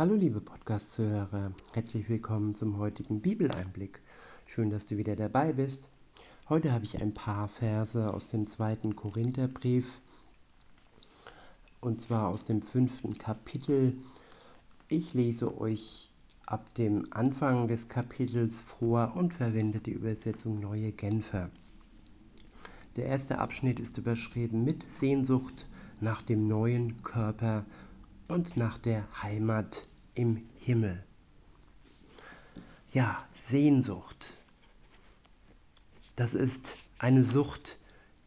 Hallo liebe Podcast-Zuhörer, herzlich willkommen zum heutigen Bibeleinblick. Schön, dass du wieder dabei bist. Heute habe ich ein paar Verse aus dem zweiten Korintherbrief und zwar aus dem fünften Kapitel. Ich lese euch ab dem Anfang des Kapitels vor und verwende die Übersetzung Neue Genfer. Der erste Abschnitt ist überschrieben mit Sehnsucht nach dem neuen Körper und nach der Heimat im Himmel. Ja, Sehnsucht. Das ist eine Sucht,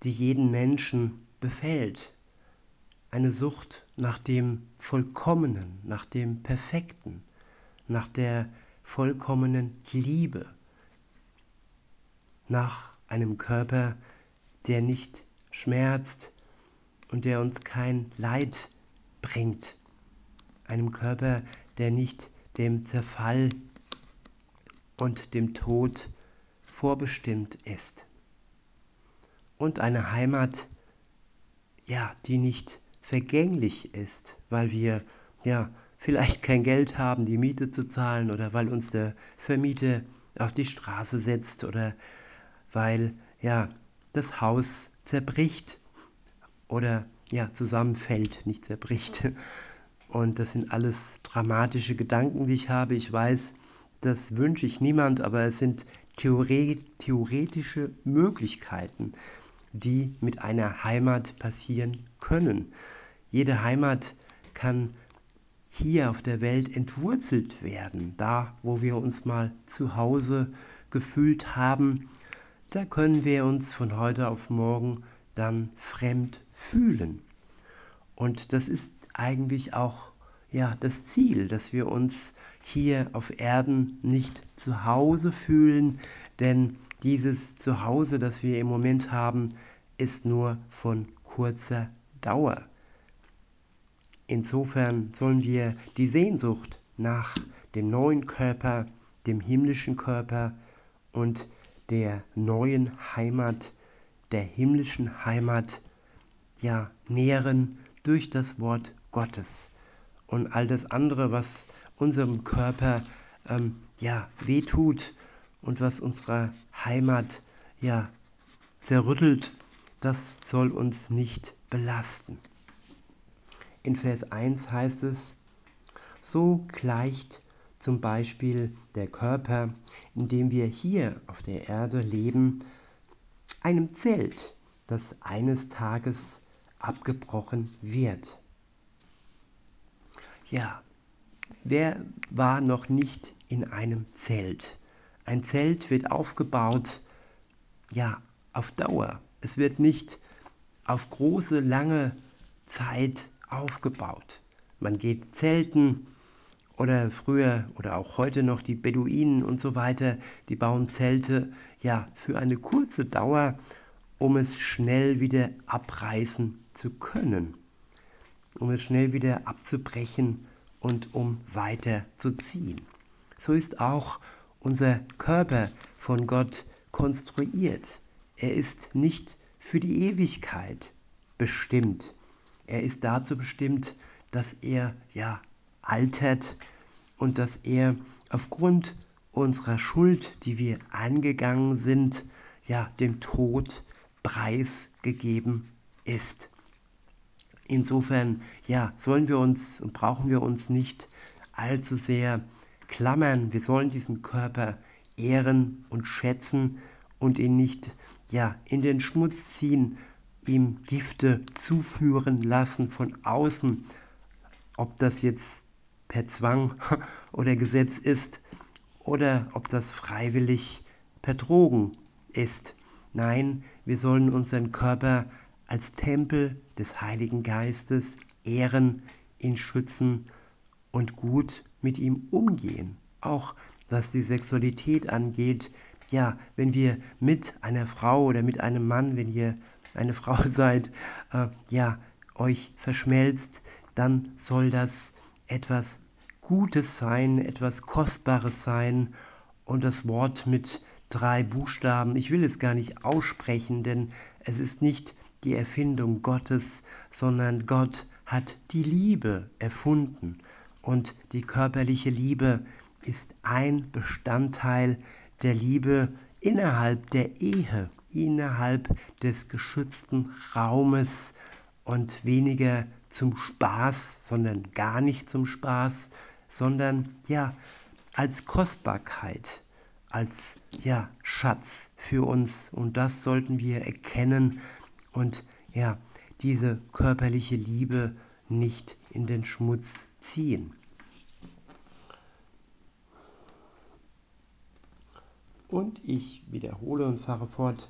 die jeden Menschen befällt. Eine Sucht nach dem Vollkommenen, nach dem Perfekten, nach der vollkommenen Liebe, nach einem Körper, der nicht schmerzt und der uns kein Leid bringt einem Körper, der nicht dem Zerfall und dem Tod vorbestimmt ist. Und eine Heimat, ja, die nicht vergänglich ist, weil wir ja vielleicht kein Geld haben, die Miete zu zahlen oder weil uns der Vermieter auf die Straße setzt oder weil ja das Haus zerbricht oder ja zusammenfällt, nicht zerbricht Und das sind alles dramatische Gedanken, die ich habe. Ich weiß, das wünsche ich niemand, aber es sind theoretische Möglichkeiten, die mit einer Heimat passieren können. Jede Heimat kann hier auf der Welt entwurzelt werden. Da, wo wir uns mal zu Hause gefühlt haben, da können wir uns von heute auf morgen dann fremd fühlen. Und das ist eigentlich auch ja, das Ziel, dass wir uns hier auf Erden nicht zu Hause fühlen, denn dieses Zuhause, das wir im Moment haben, ist nur von kurzer Dauer. Insofern sollen wir die Sehnsucht nach dem neuen Körper, dem himmlischen Körper und der neuen Heimat, der himmlischen Heimat, ja, nähren durch das Wort Gottes und all das andere, was unserem Körper ähm, ja, wehtut und was unsere Heimat ja, zerrüttelt, das soll uns nicht belasten. In Vers 1 heißt es, so gleicht zum Beispiel der Körper, in dem wir hier auf der Erde leben, einem Zelt, das eines Tages abgebrochen wird. Ja, wer war noch nicht in einem Zelt? Ein Zelt wird aufgebaut, ja, auf Dauer. Es wird nicht auf große, lange Zeit aufgebaut. Man geht zelten oder früher oder auch heute noch die Beduinen und so weiter, die bauen Zelte ja für eine kurze Dauer, um es schnell wieder abreißen zu können um es schnell wieder abzubrechen und um weiter zu ziehen. So ist auch unser Körper von Gott konstruiert. Er ist nicht für die Ewigkeit bestimmt. Er ist dazu bestimmt, dass er ja altert und dass er aufgrund unserer Schuld, die wir angegangen sind, ja dem Tod preisgegeben ist. Insofern, ja, sollen wir uns und brauchen wir uns nicht allzu sehr klammern. Wir sollen diesen Körper ehren und schätzen und ihn nicht, ja, in den Schmutz ziehen, ihm Gifte zuführen lassen von außen, ob das jetzt per Zwang oder Gesetz ist oder ob das freiwillig per Drogen ist. Nein, wir sollen unseren Körper als Tempel des Heiligen Geistes ehren, ihn schützen und gut mit ihm umgehen. Auch was die Sexualität angeht, ja, wenn wir mit einer Frau oder mit einem Mann, wenn ihr eine Frau seid, äh, ja, euch verschmelzt, dann soll das etwas Gutes sein, etwas Kostbares sein und das Wort mit drei Buchstaben, ich will es gar nicht aussprechen, denn es ist nicht die Erfindung Gottes, sondern Gott hat die Liebe erfunden. Und die körperliche Liebe ist ein Bestandteil der Liebe innerhalb der Ehe, innerhalb des geschützten Raumes und weniger zum Spaß, sondern gar nicht zum Spaß, sondern ja, als Kostbarkeit, als ja, Schatz für uns und das sollten wir erkennen und ja, diese körperliche Liebe nicht in den Schmutz ziehen. Und ich wiederhole und fahre fort.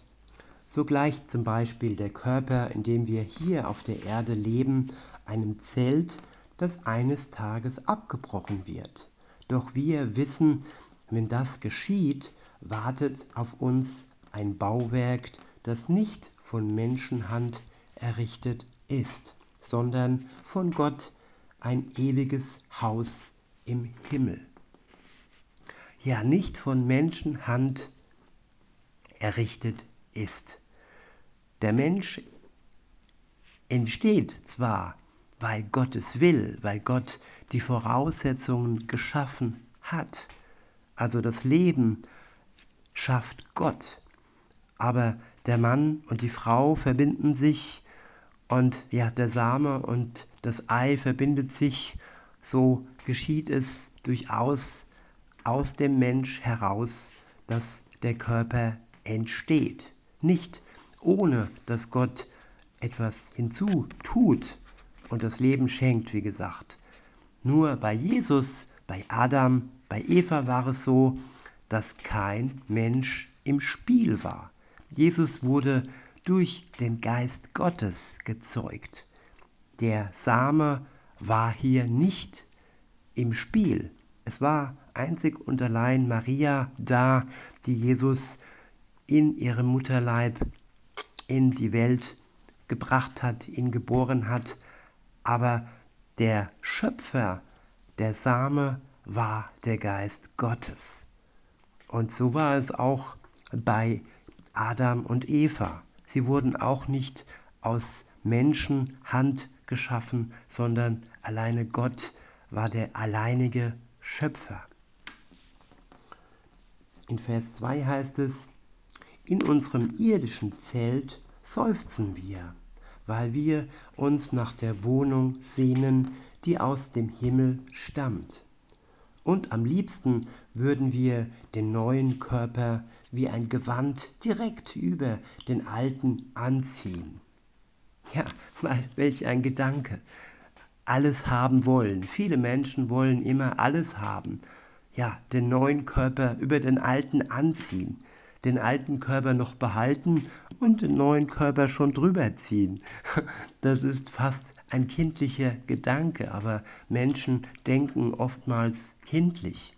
So gleicht zum Beispiel der Körper, in dem wir hier auf der Erde leben, einem Zelt, das eines Tages abgebrochen wird. Doch wir wissen, wenn das geschieht, wartet auf uns ein Bauwerk, das nicht von Menschenhand errichtet ist, sondern von Gott ein ewiges Haus im Himmel. Ja, nicht von Menschenhand errichtet ist. Der Mensch entsteht zwar, weil Gott es will, weil Gott die Voraussetzungen geschaffen hat. Also das Leben schafft Gott. Aber der Mann und die Frau verbinden sich und ja, der Same und das Ei verbindet sich. So geschieht es durchaus aus dem Mensch heraus, dass der Körper entsteht. Nicht ohne dass Gott etwas hinzutut und das Leben schenkt, wie gesagt. Nur bei Jesus, bei Adam, bei Eva war es so, dass kein Mensch im Spiel war. Jesus wurde durch den Geist Gottes gezeugt. Der Same war hier nicht im Spiel. Es war einzig und allein Maria da, die Jesus in ihrem Mutterleib in die Welt gebracht hat, ihn geboren hat. Aber der Schöpfer, der Same, war der Geist Gottes. Und so war es auch bei Adam und Eva. Sie wurden auch nicht aus Menschenhand geschaffen, sondern alleine Gott war der alleinige Schöpfer. In Vers 2 heißt es, in unserem irdischen Zelt seufzen wir weil wir uns nach der Wohnung sehnen, die aus dem Himmel stammt. Und am liebsten würden wir den neuen Körper wie ein Gewand direkt über den alten anziehen. Ja, weil welch ein Gedanke. Alles haben wollen. Viele Menschen wollen immer alles haben. Ja, den neuen Körper über den alten anziehen den alten Körper noch behalten und den neuen Körper schon drüber ziehen. Das ist fast ein kindlicher Gedanke, aber Menschen denken oftmals kindlich.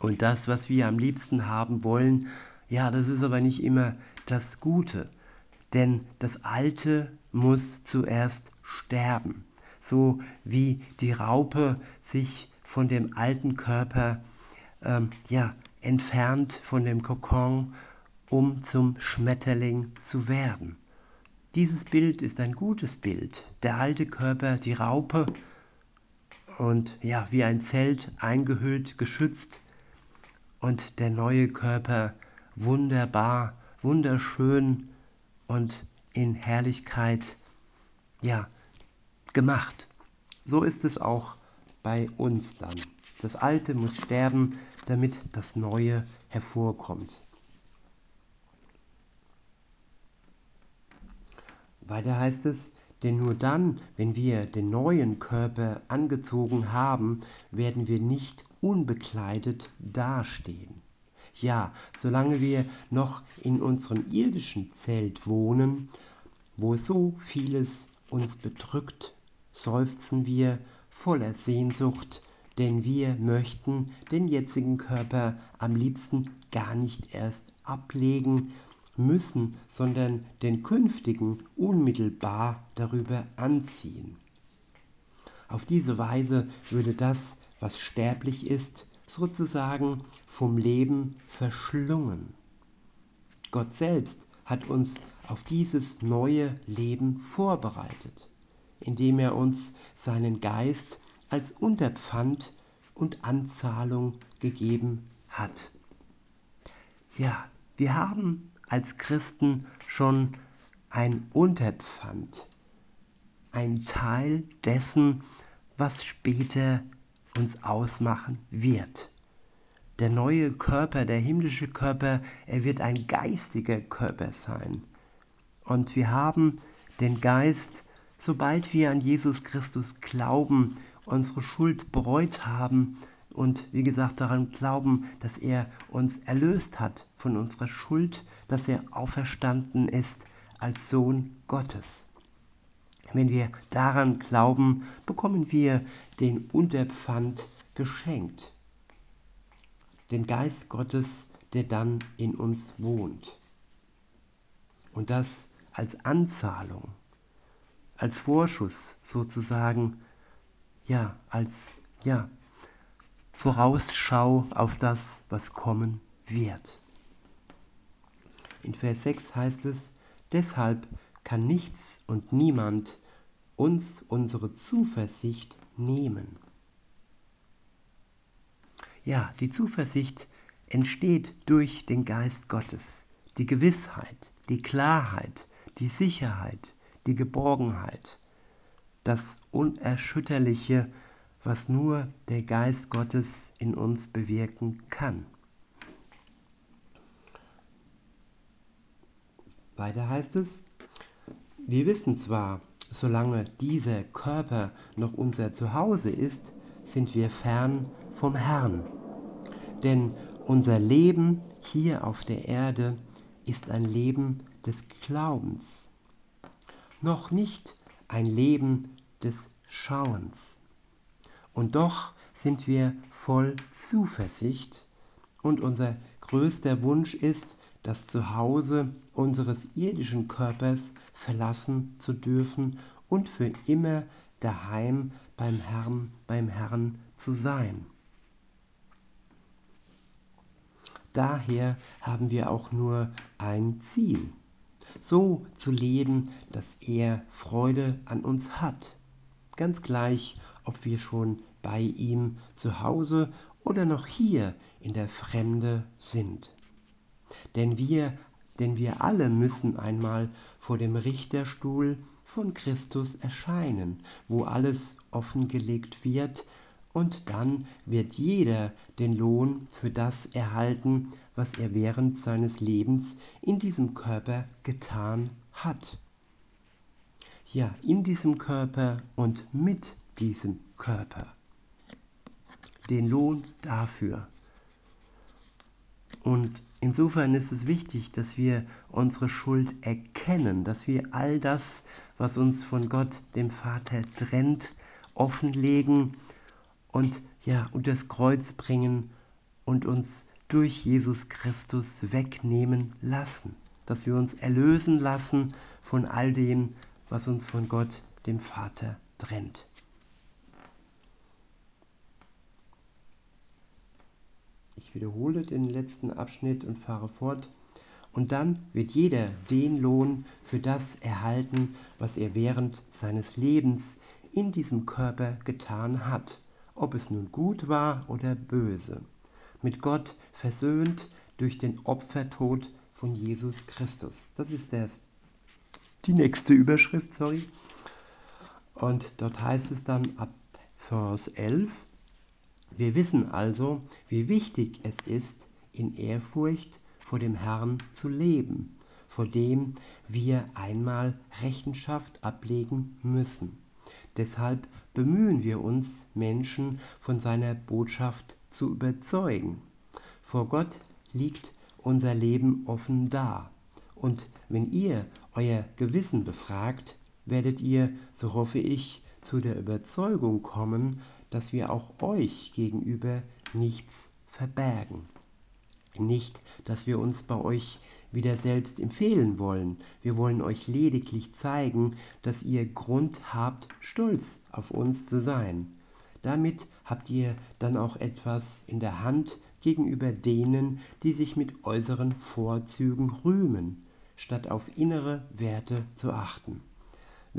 Und das, was wir am liebsten haben wollen, ja, das ist aber nicht immer das Gute. Denn das Alte muss zuerst sterben. So wie die Raupe sich von dem alten Körper ähm, ja, entfernt von dem Kokon, um zum Schmetterling zu werden. Dieses Bild ist ein gutes Bild. Der alte Körper, die Raupe und ja, wie ein Zelt eingehüllt, geschützt und der neue Körper wunderbar, wunderschön und in Herrlichkeit ja, gemacht. So ist es auch bei uns dann. Das Alte muss sterben, damit das Neue hervorkommt. Weiter heißt es, denn nur dann, wenn wir den neuen Körper angezogen haben, werden wir nicht unbekleidet dastehen. Ja, solange wir noch in unserem irdischen Zelt wohnen, wo so vieles uns bedrückt, seufzen wir voller Sehnsucht denn wir möchten den jetzigen Körper am liebsten gar nicht erst ablegen müssen, sondern den künftigen unmittelbar darüber anziehen. Auf diese Weise würde das, was sterblich ist, sozusagen vom Leben verschlungen. Gott selbst hat uns auf dieses neue Leben vorbereitet, indem er uns seinen Geist als Unterpfand und Anzahlung gegeben hat. Ja, wir haben als Christen schon ein Unterpfand, ein Teil dessen, was später uns ausmachen wird. Der neue Körper, der himmlische Körper, er wird ein geistiger Körper sein. Und wir haben den Geist, sobald wir an Jesus Christus glauben, unsere Schuld bereut haben und wie gesagt daran glauben, dass er uns erlöst hat von unserer Schuld, dass er auferstanden ist als Sohn Gottes. Wenn wir daran glauben, bekommen wir den Unterpfand geschenkt. Den Geist Gottes, der dann in uns wohnt. Und das als Anzahlung, als Vorschuss sozusagen, ja, als ja, Vorausschau auf das, was kommen wird. In Vers 6 heißt es, deshalb kann nichts und niemand uns unsere Zuversicht nehmen. Ja, die Zuversicht entsteht durch den Geist Gottes. Die Gewissheit, die Klarheit, die Sicherheit, die Geborgenheit, das Unerschütterliche, was nur der Geist Gottes in uns bewirken kann. Weiter heißt es, wir wissen zwar, solange dieser Körper noch unser Zuhause ist, sind wir fern vom Herrn. Denn unser Leben hier auf der Erde ist ein Leben des Glaubens, noch nicht ein Leben des Schauens. Und doch sind wir voll Zuversicht und unser größter Wunsch ist, das Zuhause unseres irdischen Körpers verlassen zu dürfen und für immer daheim beim Herrn, beim Herrn zu sein. Daher haben wir auch nur ein Ziel, so zu leben, dass er Freude an uns hat. Ganz gleich, ob wir schon bei ihm zu Hause oder noch hier in der Fremde sind. Denn wir, denn wir alle müssen einmal vor dem Richterstuhl von Christus erscheinen, wo alles offengelegt wird, und dann wird jeder den Lohn für das erhalten, was er während seines Lebens in diesem Körper getan hat. Ja, in diesem Körper und mit diesem Körper. Den Lohn dafür. Und insofern ist es wichtig, dass wir unsere Schuld erkennen, dass wir all das, was uns von Gott, dem Vater, trennt, offenlegen und ja, unter das Kreuz bringen und uns durch Jesus Christus wegnehmen lassen. Dass wir uns erlösen lassen von all dem, was uns von Gott, dem Vater, trennt. Wiederhole den letzten Abschnitt und fahre fort. Und dann wird jeder den Lohn für das erhalten, was er während seines Lebens in diesem Körper getan hat, ob es nun gut war oder böse, mit Gott versöhnt durch den Opfertod von Jesus Christus. Das ist das, die nächste Überschrift, sorry. Und dort heißt es dann ab Vers 11, wir wissen also, wie wichtig es ist, in Ehrfurcht vor dem Herrn zu leben, vor dem wir einmal Rechenschaft ablegen müssen. Deshalb bemühen wir uns, Menschen von seiner Botschaft zu überzeugen. Vor Gott liegt unser Leben offen da. Und wenn ihr euer Gewissen befragt, werdet ihr, so hoffe ich, zu der Überzeugung kommen, dass wir auch euch gegenüber nichts verbergen. Nicht, dass wir uns bei euch wieder selbst empfehlen wollen. Wir wollen euch lediglich zeigen, dass ihr Grund habt, stolz auf uns zu sein. Damit habt ihr dann auch etwas in der Hand gegenüber denen, die sich mit äußeren Vorzügen rühmen, statt auf innere Werte zu achten.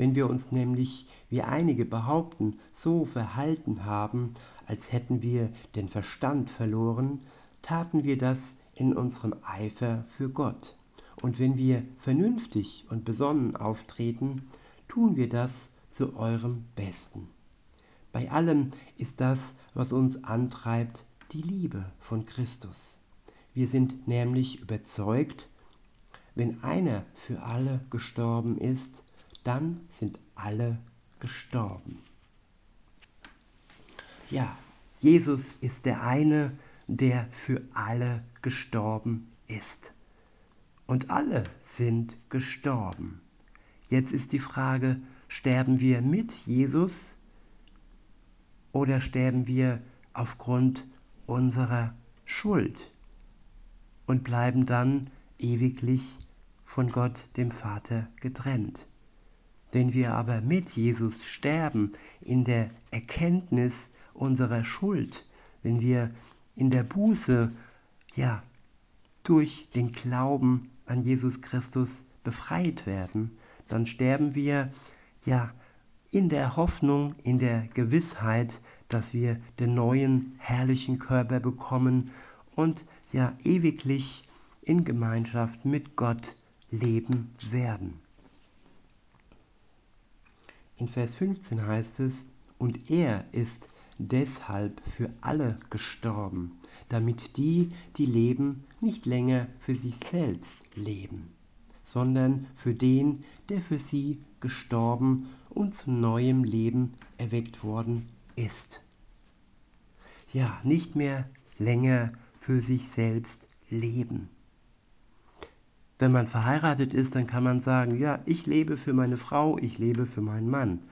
Wenn wir uns nämlich, wie einige behaupten, so verhalten haben, als hätten wir den Verstand verloren, taten wir das in unserem Eifer für Gott. Und wenn wir vernünftig und besonnen auftreten, tun wir das zu eurem Besten. Bei allem ist das, was uns antreibt, die Liebe von Christus. Wir sind nämlich überzeugt, wenn einer für alle gestorben ist, dann sind alle gestorben. Ja, Jesus ist der eine, der für alle gestorben ist. Und alle sind gestorben. Jetzt ist die Frage, sterben wir mit Jesus oder sterben wir aufgrund unserer Schuld und bleiben dann ewiglich von Gott dem Vater getrennt. Wenn wir aber mit Jesus sterben in der Erkenntnis unserer Schuld, wenn wir in der Buße, ja, durch den Glauben an Jesus Christus befreit werden, dann sterben wir ja in der Hoffnung, in der Gewissheit, dass wir den neuen herrlichen Körper bekommen und ja ewiglich in Gemeinschaft mit Gott leben werden. In Vers 15 heißt es, und er ist deshalb für alle gestorben, damit die, die leben, nicht länger für sich selbst leben, sondern für den, der für sie gestorben und zu neuem Leben erweckt worden ist. Ja, nicht mehr länger für sich selbst leben. Wenn man verheiratet ist, dann kann man sagen, ja, ich lebe für meine Frau, ich lebe für meinen Mann.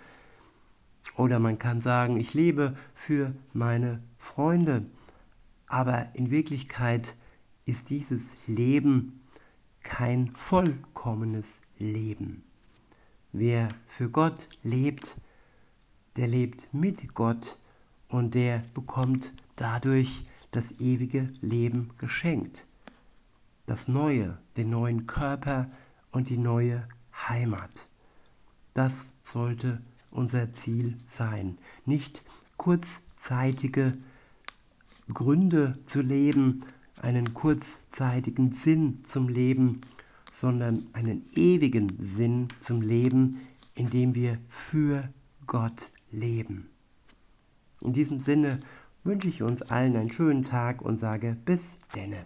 Oder man kann sagen, ich lebe für meine Freunde. Aber in Wirklichkeit ist dieses Leben kein vollkommenes Leben. Wer für Gott lebt, der lebt mit Gott und der bekommt dadurch das ewige Leben geschenkt das Neue, den neuen Körper und die neue Heimat. Das sollte unser Ziel sein. Nicht kurzzeitige Gründe zu leben, einen kurzzeitigen Sinn zum Leben, sondern einen ewigen Sinn zum Leben, indem wir für Gott leben. In diesem Sinne wünsche ich uns allen einen schönen Tag und sage bis denne.